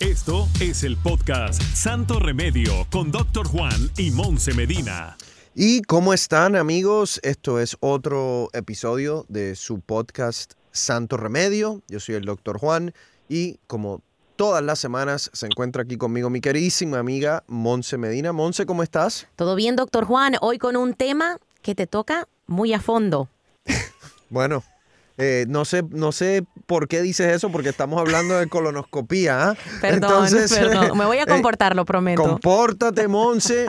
Esto es el podcast Santo Remedio con Doctor Juan y Monse Medina. ¿Y cómo están amigos? Esto es otro episodio de su podcast Santo Remedio. Yo soy el Doctor Juan y como todas las semanas se encuentra aquí conmigo mi queridísima amiga Monse Medina. Monse, ¿cómo estás? Todo bien, doctor Juan. Hoy con un tema que te toca muy a fondo. bueno, eh, no, sé, no sé por qué dices eso, porque estamos hablando de colonoscopía. ¿ah? Perdón, perdón. Me voy a eh, comportar, lo prometo. Compórtate, Monse.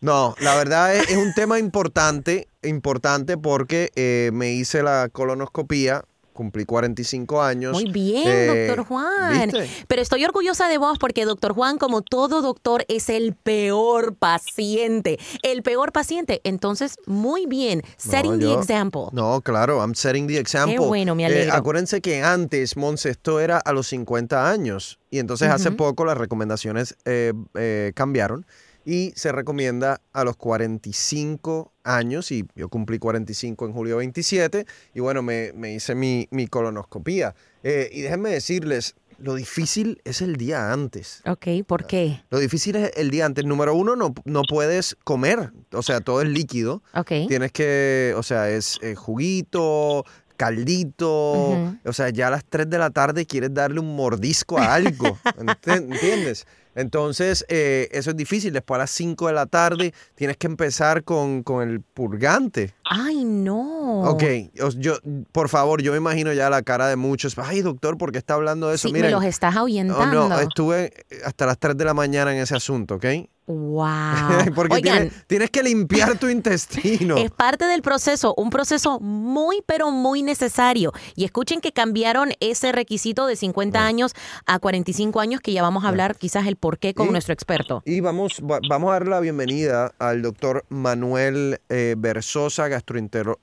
No, la verdad es, un tema importante, importante porque eh, me hice la colonoscopía cumplí 45 años. Muy bien, eh, doctor Juan. Pero estoy orgullosa de vos porque doctor Juan, como todo doctor, es el peor paciente. El peor paciente. Entonces, muy bien. Setting the example. No, claro, I'm setting the example. Qué bueno, me eh, alegro. acuérdense que antes, Monse, esto era a los 50 años. Y entonces hace poco las recomendaciones eh, cambiaron y se recomienda a los 45 años y yo cumplí 45 en julio 27 y bueno, me, hice mi, colonoscopía. Eh, y déjenme decirles, lo difícil es el día antes. Ok, ¿por qué? Lo difícil es el día antes. Número uno, no, no puedes comer, o sea, todo es líquido. Ok. Tienes que, o sea, es eh, juguito, caldito, o sea, ya a las 3 de la tarde quieres darle un mordisco a algo, ¿entiendes? Entonces, eh, eso es difícil. Después a las 5 de la tarde tienes que empezar con, el purgante. Ay, no. Ok, yo, por favor, yo me imagino ya la cara de muchos. Ay, doctor, ¿por qué está hablando de eso? Sí, me los estás ahuyentando. Oh, no, estuve hasta las 3 de la mañana en ese asunto, ¿ok? Wow. Porque tienes, que limpiar tu intestino. Es parte del proceso, un proceso muy, pero muy necesario. Y escuchen que cambiaron ese requisito de 50 años a 45 años, que ya vamos a hablar quizás el por qué con nuestro experto. Y vamos, vamos a dar la bienvenida al doctor Manuel eh, Versosa,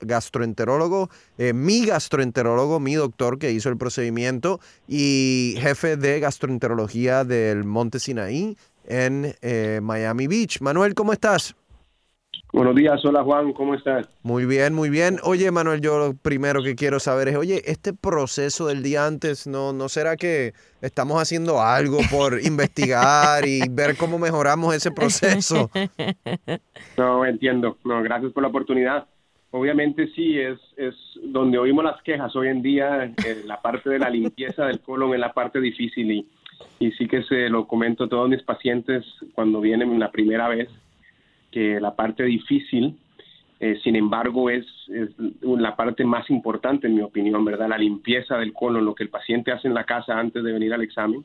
gastroenterólogo, eh, mi gastroenterólogo, mi doctor que hizo el procedimiento y jefe de gastroenterología del Monte Sinaí en eh, Miami Beach. Manuel, ¿cómo estás? Buenos días, hola Juan, ¿cómo estás? Muy bien, muy bien. Oye, Manuel, yo lo primero que quiero saber es, oye, este proceso del día antes, ¿no, no será que estamos haciendo algo por investigar y ver cómo mejoramos ese proceso? No, entiendo. No, gracias por la oportunidad. Obviamente sí, es, es donde oímos las quejas hoy en día, eh, la parte de la limpieza del colon es la parte difícil y y sí que se lo comento a todos mis pacientes cuando vienen la primera vez, que la parte difícil, eh, sin embargo, es, la parte más importante, en mi opinión, ¿verdad? La limpieza del colon, lo que el paciente hace en la casa antes de venir al examen.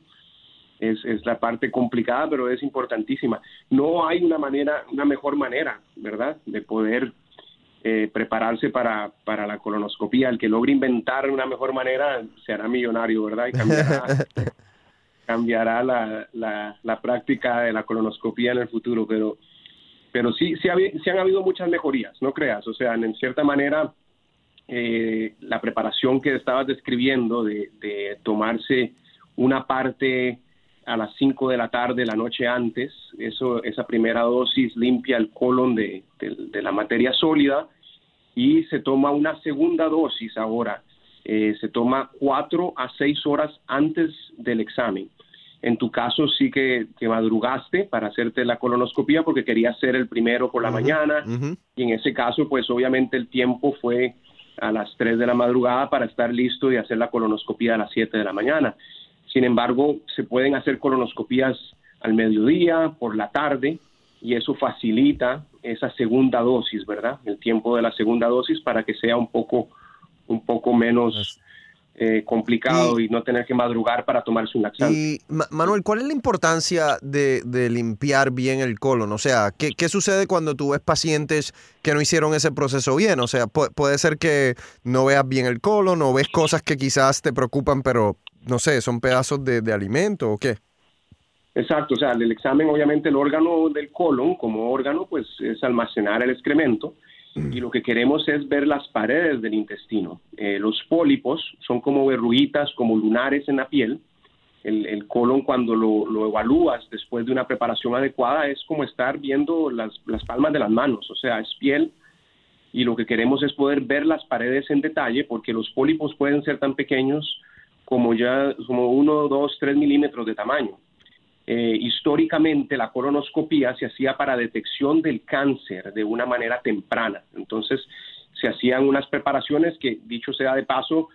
Es, es, la parte complicada, pero es importantísima. No hay una manera, una mejor manera, ¿verdad?, de poder eh, prepararse para, para la colonoscopía. El que logre inventar una mejor manera se hará millonario, ¿verdad? Y cambiará cambiará la, la, práctica de la colonoscopía en el futuro, pero, pero sí, sí, han habido muchas mejorías, no creas, o sea, en cierta manera eh, la preparación que estabas describiendo de, de tomarse una parte a las 5 de la tarde la noche antes, eso, esa primera dosis limpia el colon de, de la materia sólida y se toma una segunda dosis ahora eh, se toma cuatro a seis horas antes del examen. En tu caso sí que, madrugaste para hacerte la colonoscopia porque querías ser el primero por la mañana y en ese caso pues obviamente el tiempo fue a las 3 de la madrugada para estar listo y hacer la colonoscopia a las 7 de la mañana. Sin embargo, se pueden hacer colonoscopías al mediodía, por la tarde, y eso facilita esa segunda dosis, ¿verdad? El tiempo de la segunda dosis para que sea un poco un poco menos eh, complicado y, no tener que madrugar para tomarse un laxante. Y Manuel, ¿cuál es la importancia de, limpiar bien el colon? O sea, ¿qué, ¿qué, sucede cuando tú ves pacientes que no hicieron ese proceso bien? O sea, puede ser que no veas bien el colon o ves cosas que quizás te preocupan, pero no sé, son pedazos de, de alimento o qué. Exacto, o sea, el examen obviamente el órgano del colon como órgano pues es almacenar el excremento y lo que queremos es ver las paredes del intestino. Eh, los pólipos son como verruguitas, como lunares en la piel. El, colon cuando lo, evalúas después de una preparación adecuada es como estar viendo las, las palmas de las manos, o sea, es piel y lo que queremos es poder ver las paredes en detalle porque los pólipos pueden ser tan pequeños como ya como uno, dos, tres milímetros de tamaño. Eh, históricamente la colonoscopía se hacía para detección del cáncer de una manera temprana. Entonces se hacían unas preparaciones que, dicho sea de paso,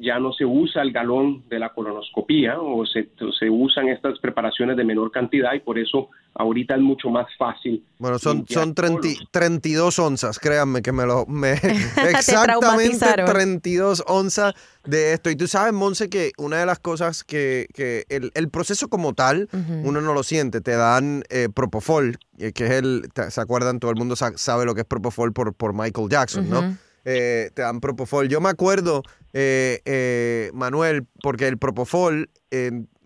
ya no se usa el galón de la colonoscopía o se, se usan estas preparaciones de menor cantidad y por eso ahorita es mucho más fácil. Bueno, son, son 32 onzas, créanme que me lo... Me, exactamente 32 onzas de esto. Y tú sabes, Monse, que una de las cosas que, que el, el proceso como tal, uno no lo siente, te dan eh, Propofol, eh, que es el, ¿se acuerdan? Todo el mundo sabe lo que es Propofol por, por Michael Jackson, ¿no? Eh, te dan Propofol. Yo me acuerdo, eh, eh, Manuel, porque el Propofol,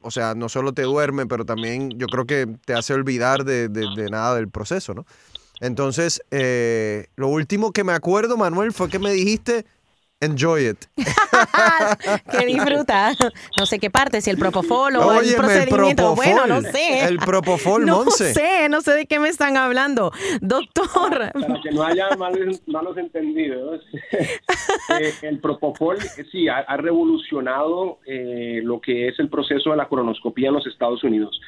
o sea, no solo te duerme, pero también yo creo que te hace olvidar de, de nada del proceso, ¿no? Entonces, lo último que me acuerdo, Manuel, fue que me dijiste, Enjoy it. que disfruta. No sé qué parte, si el propofol o el procedimiento. bueno, no sé. El propofol, No sé, no sé de qué me están hablando. Doctor. Para que no haya malos, malos entendidos. Eh, el propofol, sí, ha, revolucionado eh, lo que es el proceso de la colonoscopía en los Estados Unidos.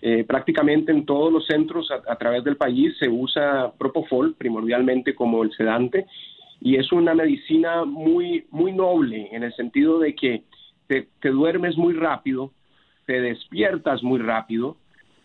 Eh, prácticamente en todos los centros a, a, través del país se usa propofol primordialmente como el sedante y es una medicina muy, muy noble en el sentido de que te, duermes muy rápido, te despiertas muy rápido,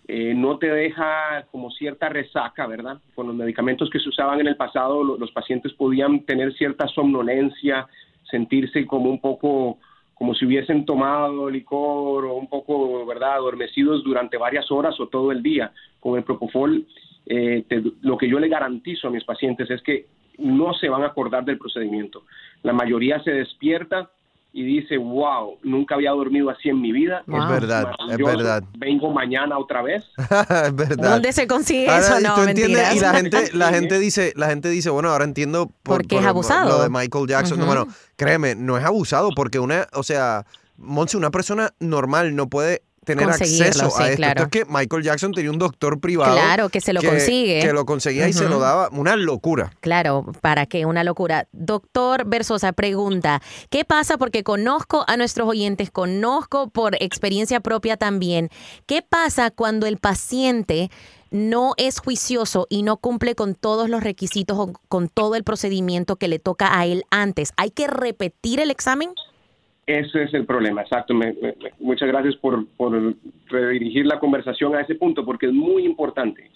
eh, no te deja como cierta resaca, ¿verdad? Con los medicamentos que se usaban en el pasado, los pacientes podían tener cierta somnolencia, sentirse como un poco como si hubiesen tomado licor o un poco, ¿verdad?, adormecidos durante varias horas o todo el día. Con el Propofol, eh, lo que yo le garantizo a mis pacientes es que no se van a acordar del procedimiento. La mayoría se despierta y dice, wow, nunca había dormido así en mi vida. Es verdad, es verdad. Vengo mañana otra vez. es verdad. ¿Dónde se consigue eso? No, entiendes, y la gente, la gente dice, la gente dice, bueno, ahora entiendo por, qué es abusado. lo de Michael Jackson. bueno, créeme, no es abusado porque una, o sea, Monse, una persona normal no puede tener acceso a esto. es que Michael Jackson tenía un doctor privado. Claro, que se lo consigue. Que lo conseguía y se lo daba. Una locura. Claro, ¿para qué? Una locura. Doctor Versosa pregunta, ¿qué pasa? Porque conozco a nuestros oyentes, conozco por experiencia propia también. ¿Qué pasa cuando el paciente no es juicioso y no cumple con todos los requisitos o con todo el procedimiento que le toca a él antes? ¿Hay que repetir el examen? Ese es el problema, exacto. muchas gracias por, redirigir la conversación a ese punto, porque es muy importante.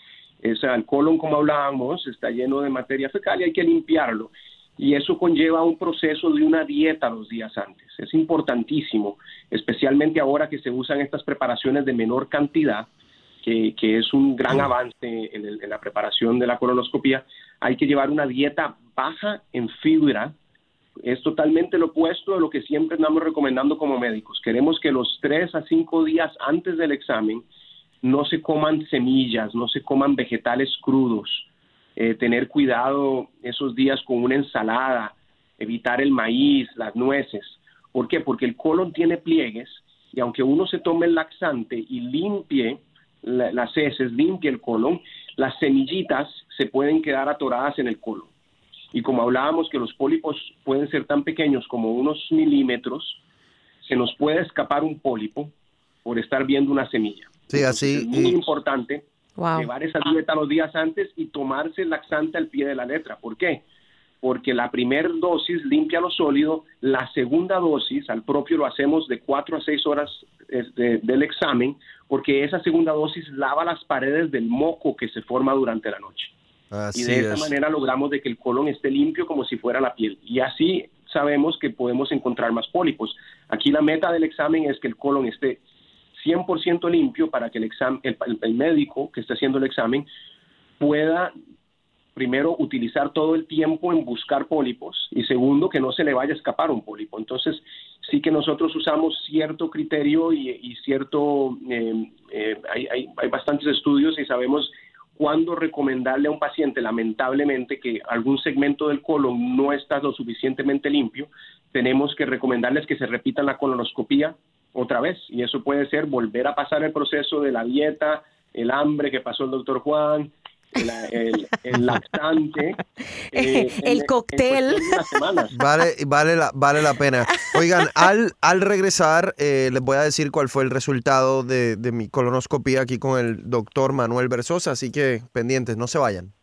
O sea, el colon, como hablábamos, está lleno de materia fecal y hay que limpiarlo. Y eso conlleva un proceso de una dieta los días antes. Es importantísimo, especialmente ahora que se usan estas preparaciones de menor cantidad, que, es un gran avance en, en la preparación de la colonoscopia. Hay que llevar una dieta baja en fibra, es totalmente lo opuesto de lo que siempre estamos recomendando como médicos. Queremos que los tres a cinco días antes del examen no se coman semillas, no se coman vegetales crudos, eh, tener cuidado esos días con una ensalada, evitar el maíz, las nueces. ¿Por qué? Porque el colon tiene pliegues y aunque uno se tome el laxante y limpie las heces, limpie el colon, las semillitas se pueden quedar atoradas en el colon. Y como hablábamos que los pólipos pueden ser tan pequeños como unos milímetros, se nos puede escapar un pólipo por estar viendo una semilla. Sí, así. Es muy importante llevar esa dieta los días antes y tomarse el laxante al pie de la letra. ¿Por qué? Porque la primera dosis limpia lo sólido, la segunda dosis, al propio lo hacemos de cuatro a seis horas del examen, porque esa segunda dosis lava las paredes del moco que se forma durante la noche y de esa manera logramos de que el colon esté limpio como si fuera la piel. Y así sabemos que podemos encontrar más pólipos. Aquí la meta del examen es que el colon esté 100% limpio para que el, examen, el, médico que esté haciendo el examen pueda primero utilizar todo el tiempo en buscar pólipos y segundo que no se le vaya a escapar un pólipo. Entonces sí que nosotros usamos cierto criterio y, cierto, eh, eh, hay, hay, hay, bastantes estudios y sabemos cuándo recomendarle a un paciente, lamentablemente, que algún segmento del colon no está lo suficientemente limpio, tenemos que recomendarles que se repitan la colonoscopía otra vez. Y eso puede ser volver a pasar el proceso de la dieta, el hambre que pasó el doctor Juan, el, el, lactante. Eh, el cóctel. Vale, vale, la, vale la pena. Oigan, al, al regresar, eh, les voy a decir cuál fue el resultado de, de mi colonoscopía aquí con el doctor Manuel Versosa, así que pendientes, no se vayan.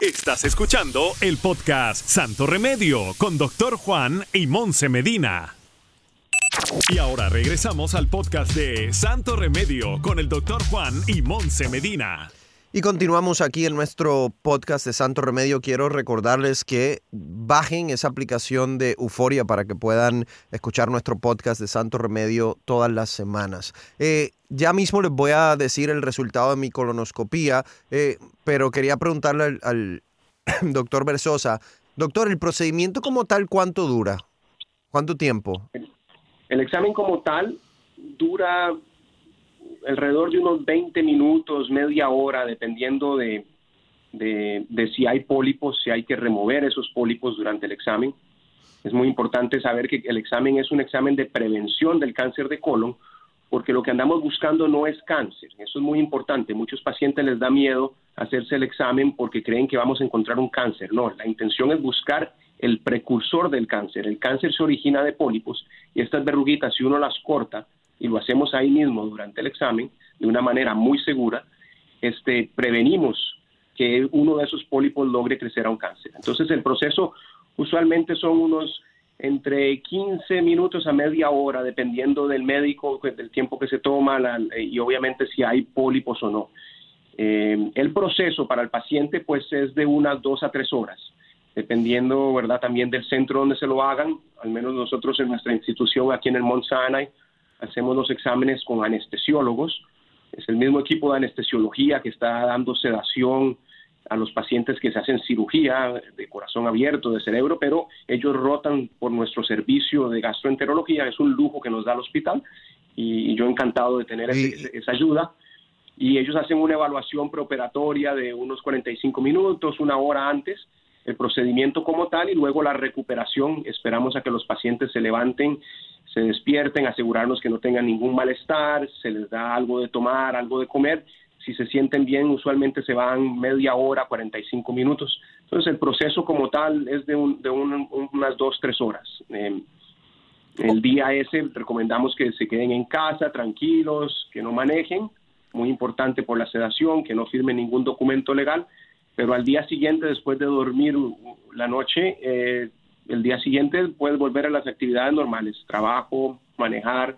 Estás escuchando el podcast Santo Remedio con Doctor Juan y Monse Medina. Y ahora regresamos al podcast de Santo Remedio con el Doctor Juan y Monse Medina. Y continuamos aquí en nuestro podcast de Santo Remedio. Quiero recordarles que bajen esa aplicación de Euforia para que puedan escuchar nuestro podcast de Santo Remedio todas las semanas. Eh, ya mismo les voy a decir el resultado de mi colonoscopía, eh, pero quería preguntarle al, al doctor Versosa, doctor, ¿el procedimiento como tal cuánto dura? ¿Cuánto tiempo? El examen como tal dura alrededor de unos 20 minutos, media hora, dependiendo de, de, si hay pólipos, si hay que remover esos pólipos durante el examen. Es muy importante saber que el examen es un examen de prevención del cáncer de colon, porque lo que andamos buscando no es cáncer. Eso es muy importante. Muchos pacientes les da miedo hacerse el examen porque creen que vamos a encontrar un cáncer. No, la intención es buscar el precursor del cáncer. El cáncer se origina de pólipos y estas verruguitas, si uno las corta, y lo hacemos ahí mismo durante el examen de una manera muy segura, este, prevenimos que uno de esos pólipos logre crecer a un cáncer. Entonces el proceso usualmente son unos entre 15 minutos a media hora, dependiendo del médico, del tiempo que se toma y obviamente si hay pólipos o no. Eh, el proceso para el paciente pues es de unas dos a tres horas, dependiendo verdad también del centro donde se lo hagan. Al menos nosotros en nuestra institución aquí en el Mont Sinai hacemos los exámenes con anestesiólogos. Es el mismo equipo de anestesiología que está dando sedación a los pacientes que se hacen cirugía de corazón abierto, de cerebro, pero ellos rotan por nuestro servicio de gastroenterología. Es un lujo que nos da el hospital y, yo encantado de tener esa ayuda. Y ellos hacen una evaluación preoperatoria de unos 45 minutos, una hora antes, el procedimiento como tal y luego la recuperación. Esperamos a que los pacientes se levanten se despierten, asegurarnos que no tengan ningún malestar, se les da algo de tomar, algo de comer. Si se sienten bien, usualmente se van media hora, 45 minutos. Entonces, el proceso como tal es de, unas dos, tres horas. Em, el día ese recomendamos que se queden en casa, tranquilos, que no manejen, muy importante por la sedación, que no firmen ningún documento legal, pero al día siguiente, después de dormir la noche, eh, el día siguiente puedes volver a las actividades normales, trabajo, manejar,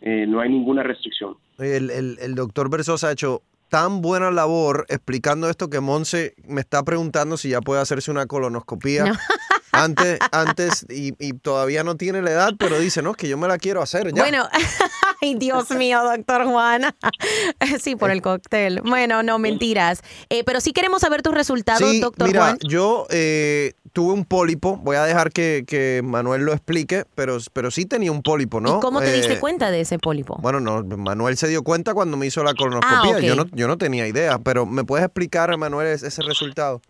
eh, no hay ninguna restricción. El, el, el doctor Versosa ha hecho tan buena labor explicando esto que Monse me está preguntando si ya puede hacerse una colonoscopía. Antes, antes y, y, todavía no tiene la edad, pero dice, no, que yo me la quiero hacer ya. Bueno, ay Dios mío, doctor Juan. sí, por el cóctel. Bueno, no, mentiras. Eh, pero sí queremos saber tus resultados, sí, doctor mira, Yo eh, tuve un pólipo, voy a dejar que, que, Manuel lo explique, pero, pero sí tenía un pólipo, ¿no? ¿Y cómo te diste eh, cuenta de ese pólipo? Bueno, no, Manuel se dio cuenta cuando me hizo la colonoscopia, ah, yo, no, yo no tenía idea, pero ¿me puedes explicar, Manuel, ese resultado?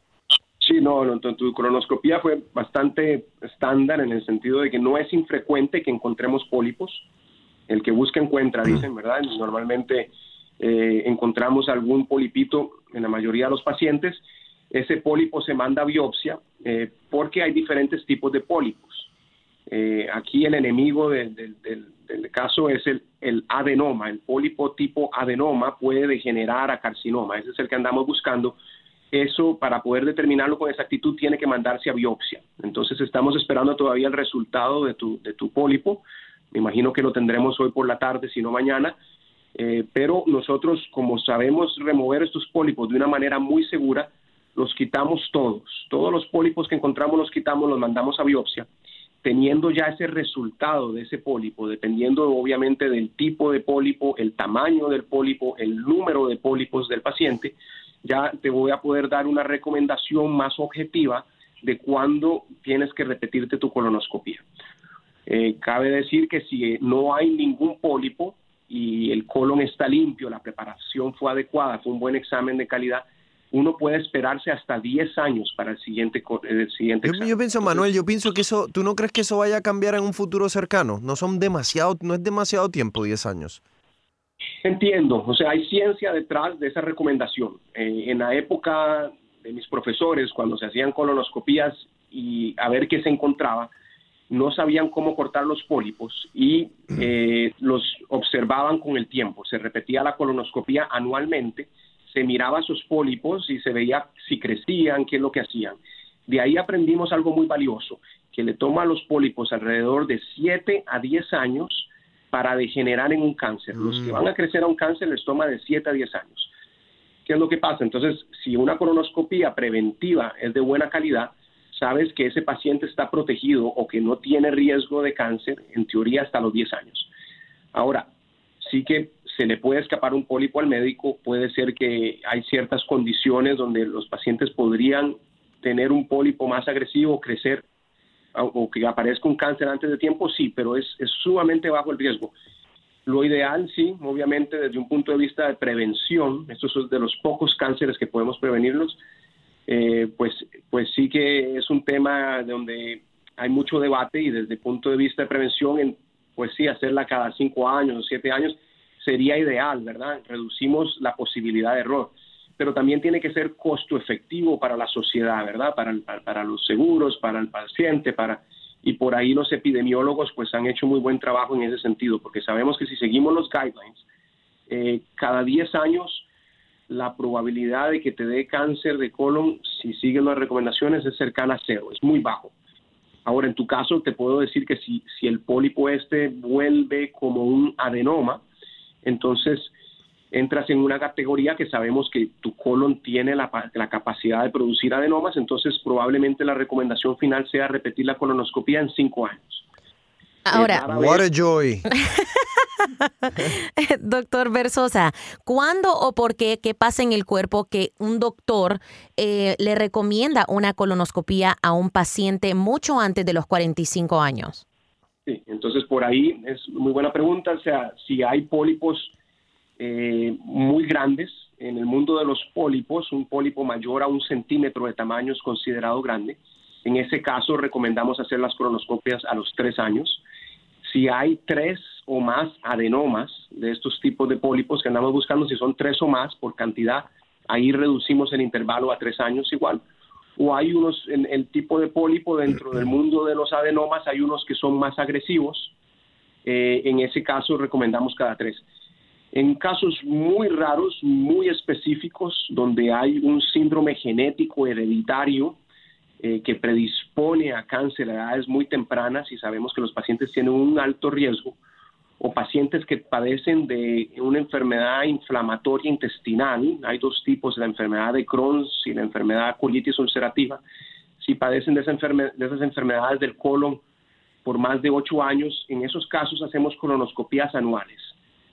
Sí, no, no, tu, colonoscopia fue bastante estándar en el sentido de que no es infrecuente que encontremos pólipos. El que busca encuentra, mm. dicen, ¿verdad? Normalmente eh, encontramos algún polipito en la mayoría de los pacientes ese pólipo se manda a biopsia eh, porque hay diferentes tipos de pólipos. Eh, aquí el enemigo del caso es el, el, adenoma. El pólipo tipo adenoma puede degenerar a carcinoma. Ese es el que andamos buscando. Eso, para poder determinarlo con exactitud, tiene que mandarse a biopsia. Entonces, estamos esperando todavía el resultado de tu, de tu pólipo. Me imagino que lo tendremos hoy por la tarde, si no mañana. Eh, pero nosotros, como sabemos remover estos pólipos de una manera muy segura, los quitamos todos. Todos los pólipos que encontramos los quitamos, los mandamos a biopsia. Teniendo ya ese resultado de ese pólipo, dependiendo obviamente del tipo de pólipo, el tamaño del pólipo, el número de pólipos del paciente, ya te voy a poder dar una recomendación más objetiva de cuándo tienes que repetirte tu colonoscopia. Eh, cabe decir que si no hay ningún pólipo y el colon está limpio, la preparación fue adecuada, fue un buen examen de calidad, uno puede esperarse hasta 10 años para el siguiente, el siguiente yo, yo, pienso, Manuel, yo pienso que eso, ¿tú no crees que eso vaya a cambiar en un futuro cercano? No son demasiado, no es demasiado tiempo, 10 años. Entiendo, o sea, hay ciencia detrás de esa recomendación. Eh, en la época de mis profesores, cuando se hacían colonoscopías y a ver qué se encontraba, no sabían cómo cortar los pólipos y eh, los observaban con el tiempo. Se repetía la colonoscopía anualmente, se miraba sus pólipos y se veía si crecían, qué es lo que hacían. De ahí aprendimos algo muy valioso, que le toma a los pólipos alrededor de 7 a 10 años para degenerar en un cáncer. Los que mm. van a crecer a un cáncer les toma de 7 a 10 años. ¿Qué es lo que pasa? Entonces, si una colonoscopía preventiva es de buena calidad, sabes que ese paciente está protegido o que no tiene riesgo de cáncer, en teoría hasta los 10 años. Ahora, sí que se le puede escapar un pólipo al médico, puede ser que hay ciertas condiciones donde los pacientes podrían tener un pólipo más agresivo, crecer o que aparezca un cáncer antes de tiempo, sí, pero es, es sumamente bajo el riesgo. Lo ideal, sí, obviamente desde un punto de vista de prevención, estos son de los pocos cánceres que podemos prevenirlos, eh, pues, pues sí que es un tema donde hay mucho debate y desde el punto de vista de prevención, en, pues sí, hacerla cada cinco años o siete años sería ideal, ¿verdad? Reducimos la posibilidad de error, pero también tiene que ser costo efectivo para la sociedad, ¿verdad? Para, para, los seguros, para el paciente, para... Y por ahí los epidemiólogos pues han hecho muy buen trabajo en ese sentido, porque sabemos que si seguimos los guidelines, eh, cada 10 años la probabilidad de que te dé cáncer de colon, si sigues las recomendaciones, es cercana a cero, es muy bajo. Ahora, en tu caso, te puedo decir que si, si el pólipo este vuelve como un adenoma, entonces entras en una categoría que sabemos que tu colon tiene la, la, capacidad de producir adenomas, entonces probablemente la recomendación final sea repetir la colonoscopia en cinco años. Ahora, what a joy. doctor Versosa, ¿cuándo o por qué, qué pasa en el cuerpo que un doctor eh, le recomienda una colonoscopia a un paciente mucho antes de los 45 años? Sí, entonces por ahí es muy buena pregunta. O sea, si hay pólipos eh, muy grandes, en el mundo de los pólipos, un pólipo mayor a un centímetro de tamaño es considerado grande. En ese caso, recomendamos hacer las colonoscopias a los tres años. Si hay tres o más adenomas de estos tipos de pólipos que andamos buscando, si son tres o más por cantidad, ahí reducimos el intervalo a tres años igual. O hay unos, en el tipo de pólipo dentro del mundo de los adenomas, hay unos que son más agresivos. Eh, en ese caso recomendamos cada tres. En casos muy raros, muy específicos, donde hay un síndrome genético hereditario, eh, que predispone a cáncer a edades muy tempranas y sabemos que los pacientes tienen un alto riesgo, o pacientes que padecen de una enfermedad inflamatoria intestinal, hay dos tipos, la enfermedad de Crohn y la enfermedad colitis ulcerativa, si padecen de, de esas enfermedades del colon por más de ocho años, en esos casos hacemos colonoscopías anuales.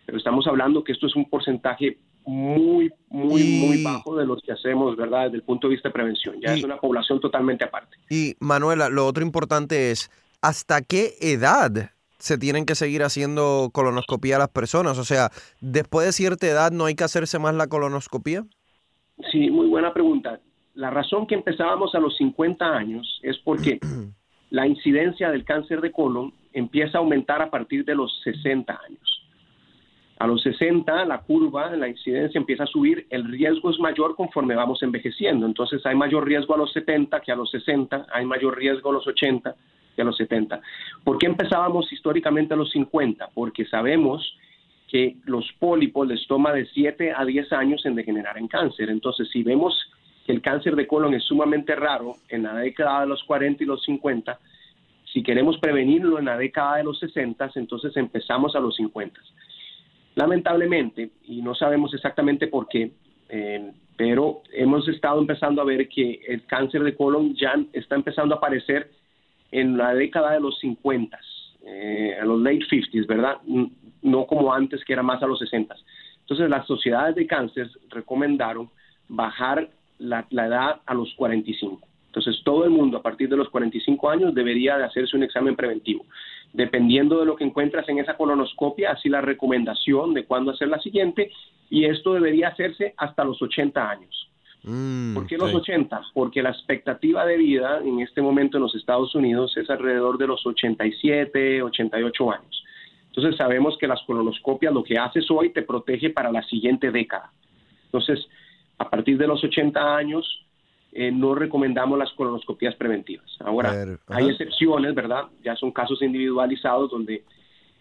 Pero estamos hablando que esto es un porcentaje muy, muy, muy bajo de los que hacemos, ¿verdad? Desde el punto de vista de prevención. Ya es una población totalmente aparte. Y Manuela, lo otro importante es, ¿hasta qué edad se tienen que seguir haciendo colonoscopía a las personas? O sea, después de cierta edad no hay que hacerse más la colonoscopía? Sí, muy buena pregunta. La razón que empezábamos a los 50 años es porque la incidencia del cáncer de colon empieza a aumentar a partir de los 60 años. A los 60 la curva, la incidencia empieza a subir, el riesgo es mayor conforme vamos envejeciendo, entonces hay mayor riesgo a los 70 que a los 60, hay mayor riesgo a los 80 que a los 70. ¿Por qué empezábamos históricamente a los 50? Porque sabemos que los pólipos les toma de 7 a 10 años en degenerar en cáncer, entonces si vemos que el cáncer de colon es sumamente raro en la década de los 40 y los 50, si queremos prevenirlo en la década de los 60, entonces empezamos a los 50. Lamentablemente, y no sabemos exactamente por qué, eh, pero hemos estado empezando a ver que el cáncer de colon ya está empezando a aparecer en la década de los 50, eh, a los late 50s, ¿verdad? No como antes, que era más a los 60. Entonces, las sociedades de cáncer recomendaron bajar la, la edad a los 45. Entonces, todo el mundo a partir de los 45 años debería de hacerse un examen preventivo dependiendo de lo que encuentras en esa colonoscopia, así la recomendación de cuándo hacer la siguiente, y esto debería hacerse hasta los 80 años. Mm, ¿Por qué los 80? Porque la expectativa de vida en este momento en los Estados Unidos es alrededor de los 87, 88 años. Entonces sabemos que las colonoscopias lo que haces hoy te protege para la siguiente década. Entonces, a partir de los 80 años, eh, no recomendamos las colonoscopías preventivas. Ahora, hay excepciones, ¿verdad? Ya son casos individualizados donde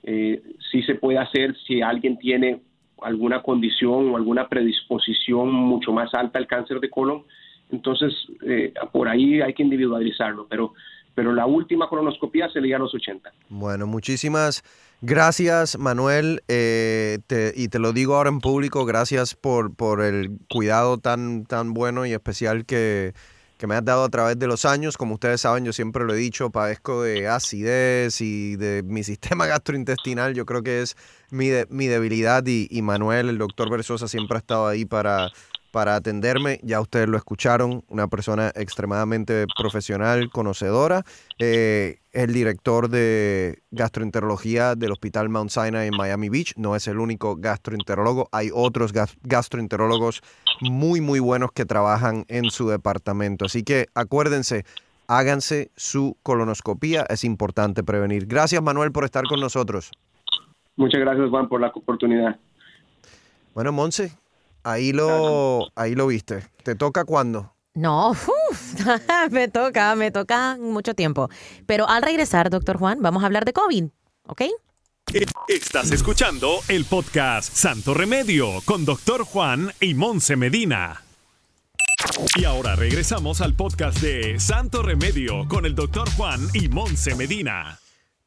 eh, sí se puede hacer si alguien tiene alguna condición o alguna predisposición mucho más alta al cáncer de colon. Entonces, eh, por ahí hay que individualizarlo, pero, pero la última colonoscopia se le a los 80. Bueno, muchísimas gracias, Manuel, eh, y te lo digo ahora en público, gracias por, por el cuidado tan, tan bueno y especial que, que me has dado a través de los años. Como ustedes saben, yo siempre lo he dicho, padezco de acidez y de mi sistema gastrointestinal. Yo creo que es mi, mi debilidad y, y, Manuel, el doctor Versosa, siempre ha estado ahí para para atenderme. Ya ustedes lo escucharon, una persona extremadamente profesional, conocedora. Eh, el director de gastroenterología del Hospital Mount Sinai en Miami Beach. No es el único gastroenterólogo. Hay otros gastroenterólogos muy, muy buenos que trabajan en su departamento. Así que acuérdense, háganse su colonoscopía. Es importante prevenir. Gracias, Manuel, por estar con nosotros. Muchas gracias, Juan, por la oportunidad. Bueno, Monse, Ahí lo, ahí lo viste. ¿Te toca cuándo? No, me toca, me toca mucho tiempo. Pero al regresar, doctor Juan, vamos a hablar de COVID, ¿ok? Estás escuchando el podcast Santo Remedio con doctor Juan y Monse Medina. Y ahora regresamos al podcast de Santo Remedio con el doctor Juan y Monse Medina.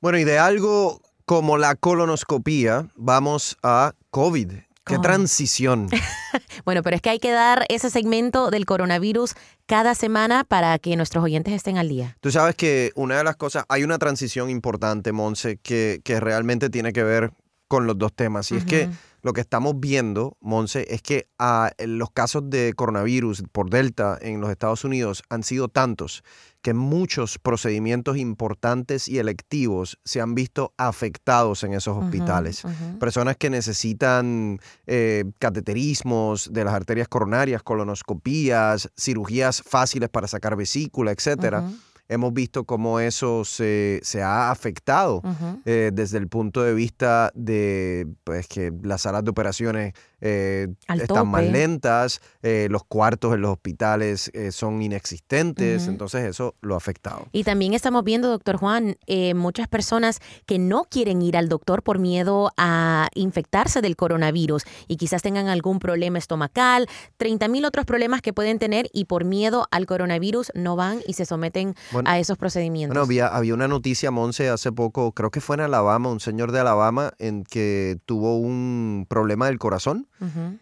Bueno, y de algo como la colonoscopía, vamos a COVID. Qué transición. bueno, pero es que hay que dar ese segmento del coronavirus cada semana para que nuestros oyentes estén al día. Tú sabes que una de las cosas, hay una transición importante, Monse, que, que realmente tiene que ver con los dos temas. Y es que lo que estamos viendo, Monse, es que ah, los casos de coronavirus por Delta en los Estados Unidos han sido tantos que muchos procedimientos importantes y electivos se han visto afectados en esos hospitales. Personas que necesitan eh, cateterismos de las arterias coronarias, colonoscopías, cirugías fáciles para sacar vesícula, etcétera hemos visto cómo eso se, ha afectado eh, desde el punto de vista de pues, que las salas de operaciones eh, están más lentas, eh, los cuartos en los hospitales son inexistentes, entonces eso lo ha afectado. Y también estamos viendo, doctor Juan, muchas personas que no quieren ir al doctor por miedo a infectarse del coronavirus y quizás tengan algún problema estomacal, 30 mil otros problemas que pueden tener y por miedo al coronavirus no van y se someten a esos procedimientos. Bueno, había, había una noticia, Monse, hace poco, creo que fue en Alabama, un señor de Alabama en que tuvo un problema del corazón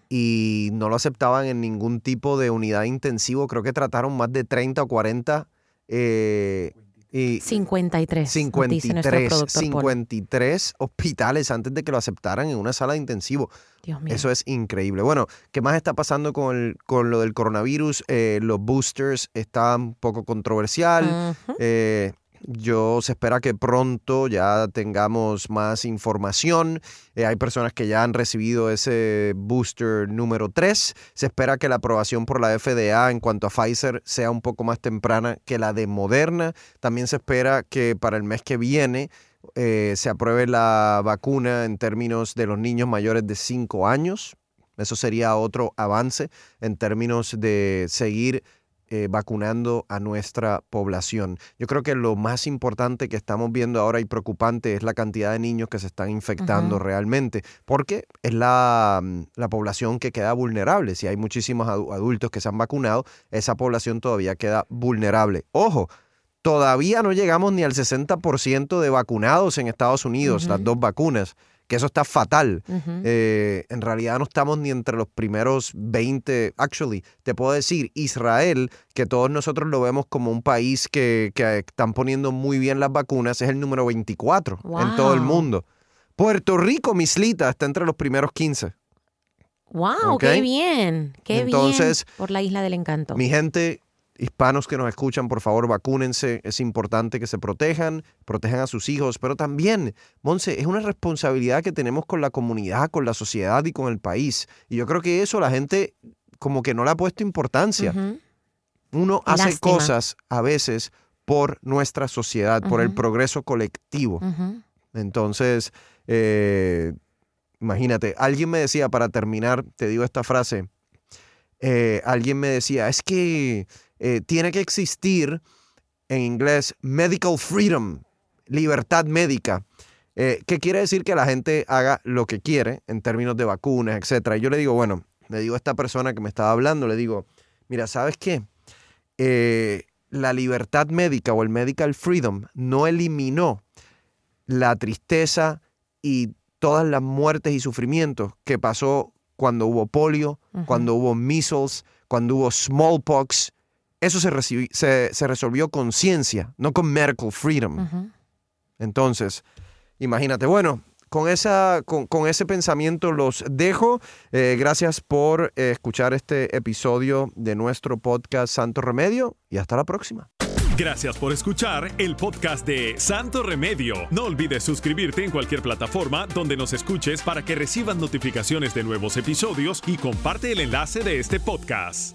y no lo aceptaban en ningún tipo de unidad intensivo. Creo que trataron más de 30 o 40 eh, y 53. 53, 53 hospitales antes de que lo aceptaran en una sala de intensivo. Dios mío. Eso es increíble. Bueno, ¿qué más está pasando con, el, con lo del coronavirus? Eh, los boosters están un poco controversial. Yo se espera que pronto ya tengamos más información. Eh, hay personas que ya han recibido ese booster número 3. Se espera que la aprobación por la FDA en cuanto a Pfizer sea un poco más temprana que la de Moderna. También se espera que para el mes que viene eh, se apruebe la vacuna en términos de los niños mayores de 5 años. Eso sería otro avance en términos de seguir eh, vacunando a nuestra población. Yo creo que lo más importante que estamos viendo ahora y preocupante es la cantidad de niños que se están infectando realmente, porque es la, mm, la, población que queda vulnerable. Si hay muchísimos adultos que se han vacunado, esa población todavía queda vulnerable. Ojo, todavía no llegamos ni al 60% de vacunados en Estados Unidos, las dos vacunas que eso está fatal. Eh, en realidad no estamos ni entre los primeros 20. Actually, te puedo decir, Israel, que todos nosotros lo vemos como un país que, están poniendo muy bien las vacunas, es el número 24 en todo el mundo. Puerto Rico, Mislita, está entre los primeros 15. ¡Wow! ¡Qué bien! ¡Qué Entonces, bien! Por la Isla del Encanto. Mi gente, hispanos que nos escuchan, por favor, vacúnense. Es importante que se protejan, protejan a sus hijos, pero también, Monse, es una responsabilidad que tenemos con la comunidad, con la sociedad y con el país. Y yo creo que eso la gente como que no le ha puesto importancia. Uno hace cosas a veces por nuestra sociedad, por el progreso colectivo. Entonces, eh, imagínate, alguien me decía, para terminar, te digo esta frase, eh, alguien me decía, es que eh, tiene que existir en inglés medical freedom, libertad médica. ¿Qué quiere decir que la gente haga lo que quiere en términos de vacunas, etcétera. Y yo le digo, bueno, le digo a esta persona que me estaba hablando, le digo, mira, ¿sabes qué? la libertad médica o el medical freedom no eliminó la tristeza y todas las muertes y sufrimientos que pasó cuando hubo polio, cuando hubo measles, cuando hubo smallpox. Eso se, se, resolvió con ciencia, no con medical freedom. Entonces, imagínate, bueno, con, esa, con, ese pensamiento los dejo. Eh, gracias por eh, escuchar este episodio de nuestro podcast Santo Remedio y hasta la próxima. Gracias por escuchar el podcast de Santo Remedio. No olvides suscribirte en cualquier plataforma donde nos escuches para que recibas notificaciones de nuevos episodios y comparte el enlace de este podcast.